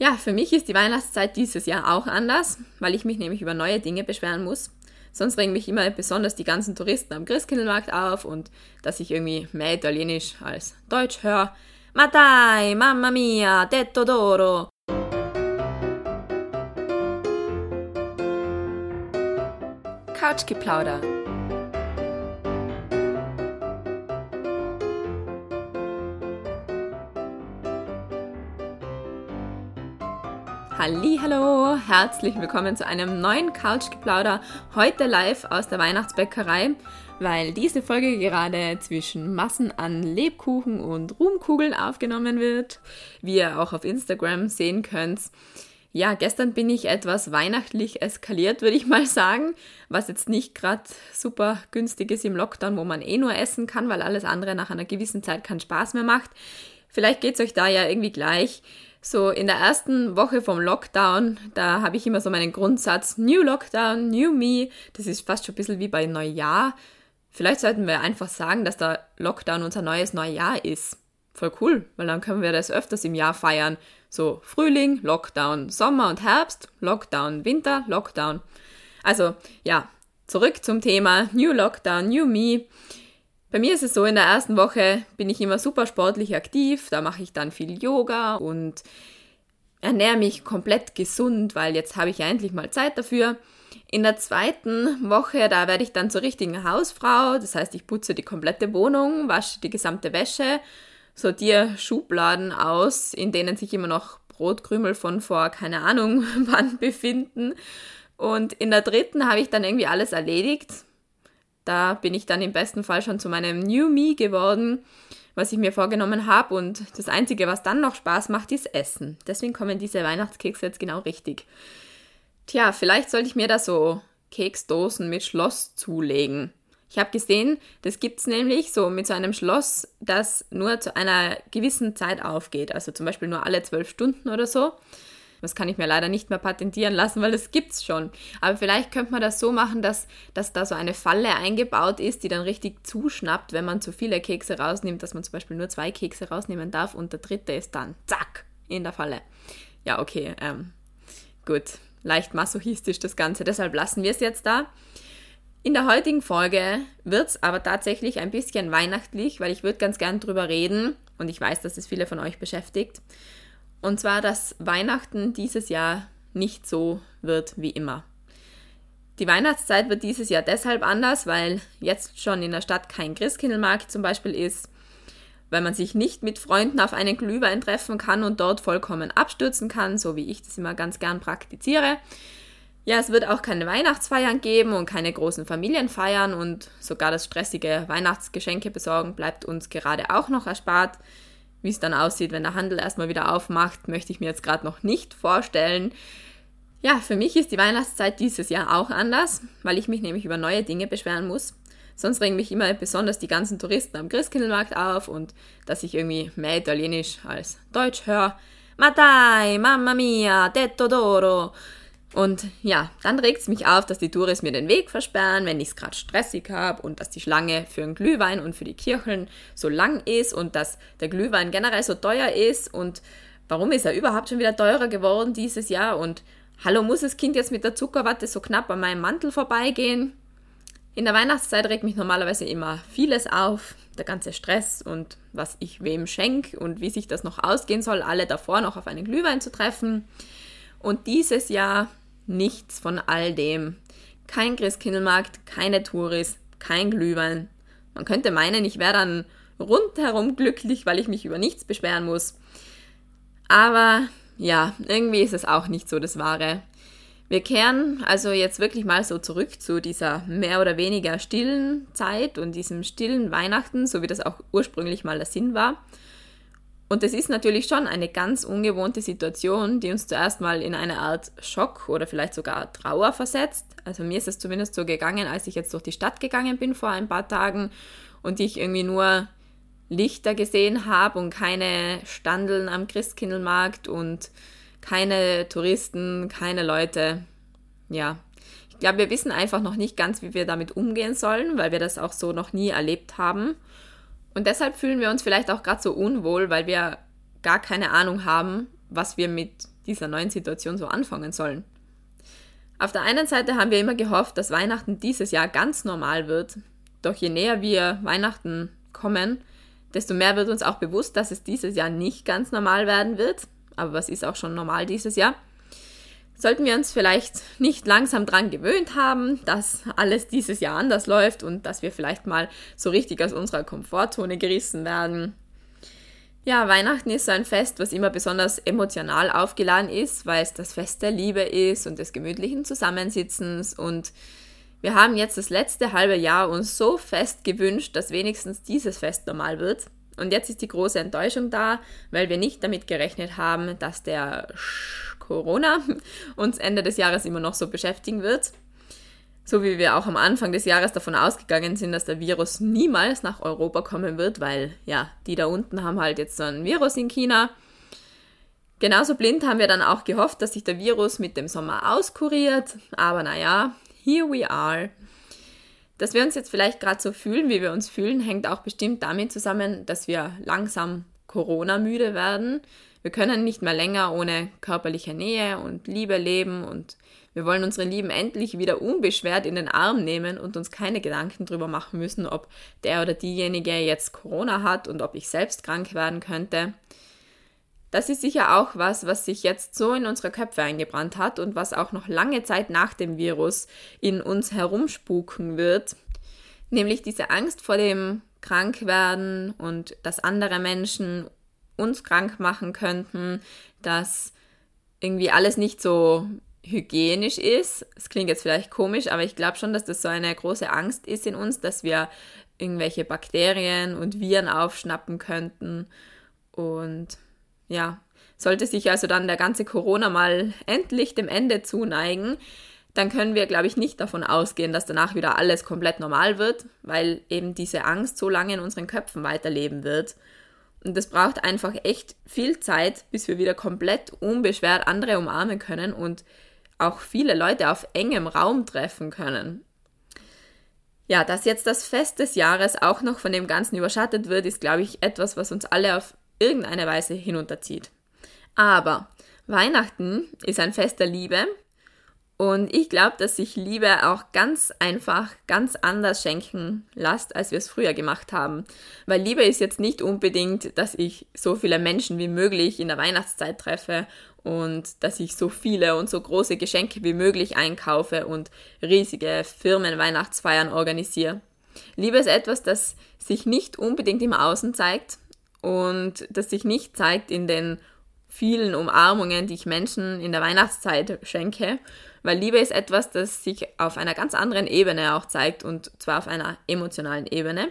Ja, für mich ist die Weihnachtszeit dieses Jahr auch anders, weil ich mich nämlich über neue Dinge beschweren muss. Sonst regen mich immer besonders die ganzen Touristen am Christkindlmarkt auf und dass ich irgendwie mehr Italienisch als Deutsch höre. Ma dai, mamma mia, detto d'oro. Couchgeplauder. Hallo, herzlich willkommen zu einem neuen Couchgeplauder. Heute live aus der Weihnachtsbäckerei, weil diese Folge gerade zwischen Massen an Lebkuchen und Ruhmkugeln aufgenommen wird, wie ihr auch auf Instagram sehen könnt. Ja, gestern bin ich etwas weihnachtlich eskaliert, würde ich mal sagen, was jetzt nicht gerade super günstig ist im Lockdown, wo man eh nur essen kann, weil alles andere nach einer gewissen Zeit keinen Spaß mehr macht. Vielleicht geht es euch da ja irgendwie gleich. So in der ersten Woche vom Lockdown, da habe ich immer so meinen Grundsatz, New Lockdown, New Me. Das ist fast schon ein bisschen wie bei Neujahr. Vielleicht sollten wir einfach sagen, dass der Lockdown unser neues Neujahr ist. Voll cool, weil dann können wir das öfters im Jahr feiern. So Frühling, Lockdown, Sommer und Herbst, Lockdown, Winter, Lockdown. Also ja, zurück zum Thema New Lockdown, New Me. Bei mir ist es so, in der ersten Woche bin ich immer super sportlich aktiv, da mache ich dann viel Yoga und ernähre mich komplett gesund, weil jetzt habe ich ja endlich mal Zeit dafür. In der zweiten Woche, da werde ich dann zur richtigen Hausfrau, das heißt, ich putze die komplette Wohnung, wasche die gesamte Wäsche, sortiere Schubladen aus, in denen sich immer noch Brotkrümel von vor keine Ahnung wann befinden. Und in der dritten habe ich dann irgendwie alles erledigt, da bin ich dann im besten Fall schon zu meinem New Me geworden, was ich mir vorgenommen habe. Und das Einzige, was dann noch Spaß macht, ist Essen. Deswegen kommen diese Weihnachtskekse jetzt genau richtig. Tja, vielleicht sollte ich mir da so Keksdosen mit Schloss zulegen. Ich habe gesehen, das gibt es nämlich so mit so einem Schloss, das nur zu einer gewissen Zeit aufgeht. Also zum Beispiel nur alle zwölf Stunden oder so. Das kann ich mir leider nicht mehr patentieren lassen, weil das gibt's schon. Aber vielleicht könnte man das so machen, dass, dass da so eine Falle eingebaut ist, die dann richtig zuschnappt, wenn man zu viele Kekse rausnimmt, dass man zum Beispiel nur zwei Kekse rausnehmen darf und der dritte ist dann zack in der Falle. Ja, okay, ähm, gut. Leicht masochistisch das Ganze, deshalb lassen wir es jetzt da. In der heutigen Folge wird es aber tatsächlich ein bisschen weihnachtlich, weil ich würde ganz gern drüber reden und ich weiß, dass es viele von euch beschäftigt. Und zwar, dass Weihnachten dieses Jahr nicht so wird wie immer. Die Weihnachtszeit wird dieses Jahr deshalb anders, weil jetzt schon in der Stadt kein Christkindlmarkt zum Beispiel ist, weil man sich nicht mit Freunden auf einen Glühwein treffen kann und dort vollkommen abstürzen kann, so wie ich das immer ganz gern praktiziere. Ja, es wird auch keine Weihnachtsfeiern geben und keine großen Familienfeiern und sogar das stressige Weihnachtsgeschenke besorgen bleibt uns gerade auch noch erspart. Wie es dann aussieht, wenn der Handel erstmal wieder aufmacht, möchte ich mir jetzt gerade noch nicht vorstellen. Ja, für mich ist die Weihnachtszeit dieses Jahr auch anders, weil ich mich nämlich über neue Dinge beschweren muss. Sonst regen mich immer besonders die ganzen Touristen am Christkindlmarkt auf und dass ich irgendwie mehr Italienisch als Deutsch höre. Ma dai, mamma mia, detto d'oro. Und ja, dann regt es mich auf, dass die Touristen mir den Weg versperren, wenn ich es gerade stressig habe und dass die Schlange für den Glühwein und für die Kirchen so lang ist und dass der Glühwein generell so teuer ist und warum ist er überhaupt schon wieder teurer geworden dieses Jahr und hallo, muss das Kind jetzt mit der Zuckerwatte so knapp an meinem Mantel vorbeigehen? In der Weihnachtszeit regt mich normalerweise immer vieles auf, der ganze Stress und was ich wem schenke und wie sich das noch ausgehen soll, alle davor noch auf einen Glühwein zu treffen. Und dieses Jahr nichts von all dem. Kein Christkindlmarkt, keine Touris, kein Glühwein. Man könnte meinen, ich wäre dann rundherum glücklich, weil ich mich über nichts beschweren muss. Aber ja, irgendwie ist es auch nicht so das Wahre. Wir kehren also jetzt wirklich mal so zurück zu dieser mehr oder weniger stillen Zeit und diesem stillen Weihnachten, so wie das auch ursprünglich mal der Sinn war. Und das ist natürlich schon eine ganz ungewohnte Situation, die uns zuerst mal in eine Art Schock oder vielleicht sogar Trauer versetzt. Also mir ist es zumindest so gegangen, als ich jetzt durch die Stadt gegangen bin vor ein paar Tagen und ich irgendwie nur Lichter gesehen habe und keine Standeln am Christkindlmarkt und keine Touristen, keine Leute. Ja, ich glaube, wir wissen einfach noch nicht ganz, wie wir damit umgehen sollen, weil wir das auch so noch nie erlebt haben. Und deshalb fühlen wir uns vielleicht auch gerade so unwohl, weil wir gar keine Ahnung haben, was wir mit dieser neuen Situation so anfangen sollen. Auf der einen Seite haben wir immer gehofft, dass Weihnachten dieses Jahr ganz normal wird. Doch je näher wir Weihnachten kommen, desto mehr wird uns auch bewusst, dass es dieses Jahr nicht ganz normal werden wird. Aber was ist auch schon normal dieses Jahr? Sollten wir uns vielleicht nicht langsam dran gewöhnt haben, dass alles dieses Jahr anders läuft und dass wir vielleicht mal so richtig aus unserer Komfortzone gerissen werden, ja, Weihnachten ist so ein Fest, was immer besonders emotional aufgeladen ist, weil es das Fest der Liebe ist und des gemütlichen Zusammensitzens. Und wir haben jetzt das letzte halbe Jahr uns so fest gewünscht, dass wenigstens dieses Fest normal wird. Und jetzt ist die große Enttäuschung da, weil wir nicht damit gerechnet haben, dass der Corona uns Ende des Jahres immer noch so beschäftigen wird so wie wir auch am Anfang des Jahres davon ausgegangen sind, dass der Virus niemals nach Europa kommen wird, weil ja, die da unten haben halt jetzt so ein Virus in China. Genauso blind haben wir dann auch gehofft, dass sich der Virus mit dem Sommer auskuriert, aber naja, here we are. Dass wir uns jetzt vielleicht gerade so fühlen, wie wir uns fühlen, hängt auch bestimmt damit zusammen, dass wir langsam Corona-müde werden. Wir können nicht mehr länger ohne körperliche Nähe und Liebe leben und wir wollen unsere Lieben endlich wieder unbeschwert in den Arm nehmen und uns keine Gedanken darüber machen müssen, ob der oder diejenige jetzt Corona hat und ob ich selbst krank werden könnte. Das ist sicher auch was, was sich jetzt so in unsere Köpfe eingebrannt hat und was auch noch lange Zeit nach dem Virus in uns herumspuken wird. Nämlich diese Angst vor dem Krankwerden und dass andere Menschen uns krank machen könnten, dass irgendwie alles nicht so hygienisch ist. Es klingt jetzt vielleicht komisch, aber ich glaube schon, dass das so eine große Angst ist in uns, dass wir irgendwelche Bakterien und Viren aufschnappen könnten. Und ja, sollte sich also dann der ganze Corona mal endlich dem Ende zuneigen, dann können wir, glaube ich, nicht davon ausgehen, dass danach wieder alles komplett normal wird, weil eben diese Angst so lange in unseren Köpfen weiterleben wird. Und es braucht einfach echt viel Zeit, bis wir wieder komplett unbeschwert andere umarmen können und auch viele Leute auf engem Raum treffen können. Ja, dass jetzt das Fest des Jahres auch noch von dem Ganzen überschattet wird, ist, glaube ich, etwas, was uns alle auf irgendeine Weise hinunterzieht. Aber Weihnachten ist ein Fest der Liebe und ich glaube, dass sich Liebe auch ganz einfach, ganz anders schenken lässt, als wir es früher gemacht haben. Weil Liebe ist jetzt nicht unbedingt, dass ich so viele Menschen wie möglich in der Weihnachtszeit treffe und dass ich so viele und so große Geschenke wie möglich einkaufe und riesige Firmenweihnachtsfeiern organisiere. Liebe ist etwas, das sich nicht unbedingt im Außen zeigt und das sich nicht zeigt in den vielen Umarmungen, die ich Menschen in der Weihnachtszeit schenke, weil Liebe ist etwas, das sich auf einer ganz anderen Ebene auch zeigt und zwar auf einer emotionalen Ebene.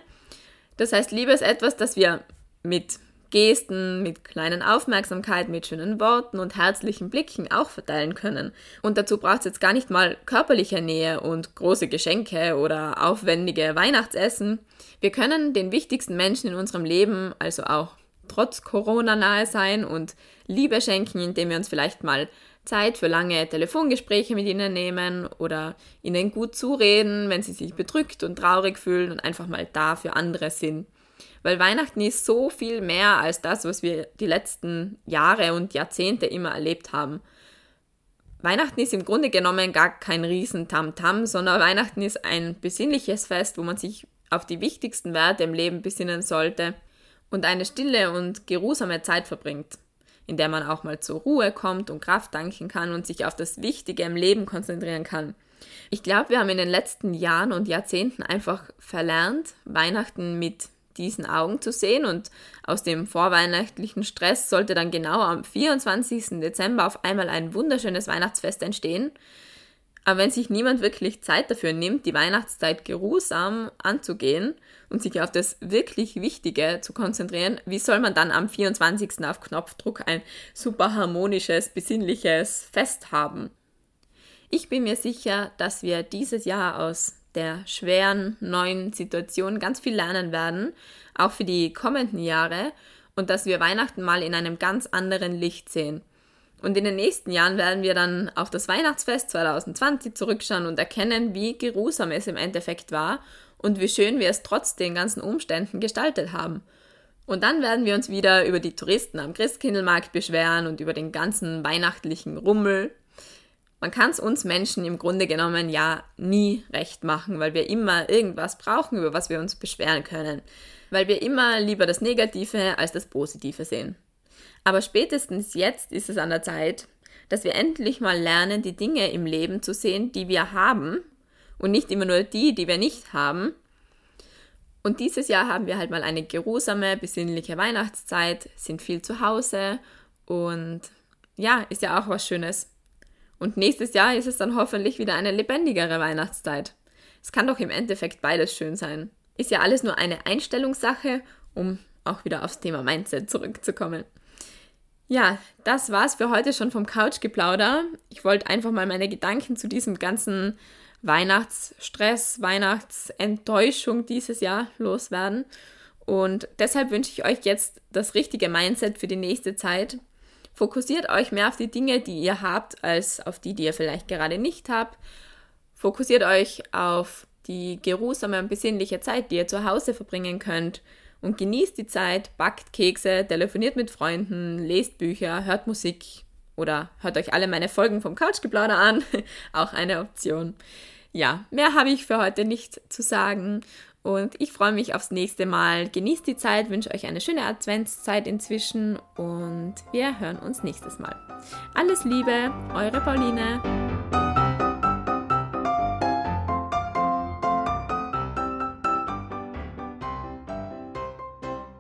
Das heißt, Liebe ist etwas, das wir mit Gesten, mit kleinen Aufmerksamkeit, mit schönen Worten und herzlichen Blicken auch verteilen können. Und dazu braucht es jetzt gar nicht mal körperliche Nähe und große Geschenke oder aufwendige Weihnachtsessen. Wir können den wichtigsten Menschen in unserem Leben, also auch trotz Corona nahe sein und Liebe schenken, indem wir uns vielleicht mal Zeit für lange Telefongespräche mit ihnen nehmen oder ihnen gut zureden, wenn sie sich bedrückt und traurig fühlen und einfach mal da für andere sind. Weil Weihnachten ist so viel mehr als das, was wir die letzten Jahre und Jahrzehnte immer erlebt haben. Weihnachten ist im Grunde genommen gar kein riesen Tamtam, sondern Weihnachten ist ein besinnliches Fest, wo man sich auf die wichtigsten Werte im Leben besinnen sollte und eine stille und geruhsame Zeit verbringt in der man auch mal zur Ruhe kommt und Kraft danken kann und sich auf das Wichtige im Leben konzentrieren kann. Ich glaube, wir haben in den letzten Jahren und Jahrzehnten einfach verlernt, Weihnachten mit diesen Augen zu sehen und aus dem vorweihnachtlichen Stress sollte dann genau am 24. Dezember auf einmal ein wunderschönes Weihnachtsfest entstehen, aber wenn sich niemand wirklich Zeit dafür nimmt, die Weihnachtszeit geruhsam anzugehen und sich auf das wirklich Wichtige zu konzentrieren, wie soll man dann am 24. auf Knopfdruck ein super harmonisches, besinnliches Fest haben? Ich bin mir sicher, dass wir dieses Jahr aus der schweren neuen Situation ganz viel lernen werden, auch für die kommenden Jahre, und dass wir Weihnachten mal in einem ganz anderen Licht sehen. Und in den nächsten Jahren werden wir dann auf das Weihnachtsfest 2020 zurückschauen und erkennen, wie geruhsam es im Endeffekt war und wie schön wir es trotz den ganzen Umständen gestaltet haben. Und dann werden wir uns wieder über die Touristen am Christkindlmarkt beschweren und über den ganzen weihnachtlichen Rummel. Man kann es uns Menschen im Grunde genommen ja nie recht machen, weil wir immer irgendwas brauchen, über was wir uns beschweren können. Weil wir immer lieber das Negative als das Positive sehen. Aber spätestens jetzt ist es an der Zeit, dass wir endlich mal lernen, die Dinge im Leben zu sehen, die wir haben und nicht immer nur die, die wir nicht haben. Und dieses Jahr haben wir halt mal eine geruhsame, besinnliche Weihnachtszeit, sind viel zu Hause und ja, ist ja auch was Schönes. Und nächstes Jahr ist es dann hoffentlich wieder eine lebendigere Weihnachtszeit. Es kann doch im Endeffekt beides schön sein. Ist ja alles nur eine Einstellungssache, um auch wieder aufs Thema Mindset zurückzukommen. Ja, das war's für heute schon vom Couchgeplauder. Ich wollte einfach mal meine Gedanken zu diesem ganzen Weihnachtsstress, Weihnachtsenttäuschung dieses Jahr loswerden. Und deshalb wünsche ich euch jetzt das richtige Mindset für die nächste Zeit. Fokussiert euch mehr auf die Dinge, die ihr habt, als auf die, die ihr vielleicht gerade nicht habt. Fokussiert euch auf die geruhsame und besinnliche Zeit, die ihr zu Hause verbringen könnt. Und genießt die Zeit, backt Kekse, telefoniert mit Freunden, lest Bücher, hört Musik oder hört euch alle meine Folgen vom Couchgeplauder an. Auch eine Option. Ja, mehr habe ich für heute nicht zu sagen. Und ich freue mich aufs nächste Mal. Genießt die Zeit, wünsche euch eine schöne Adventszeit inzwischen und wir hören uns nächstes Mal. Alles Liebe, eure Pauline.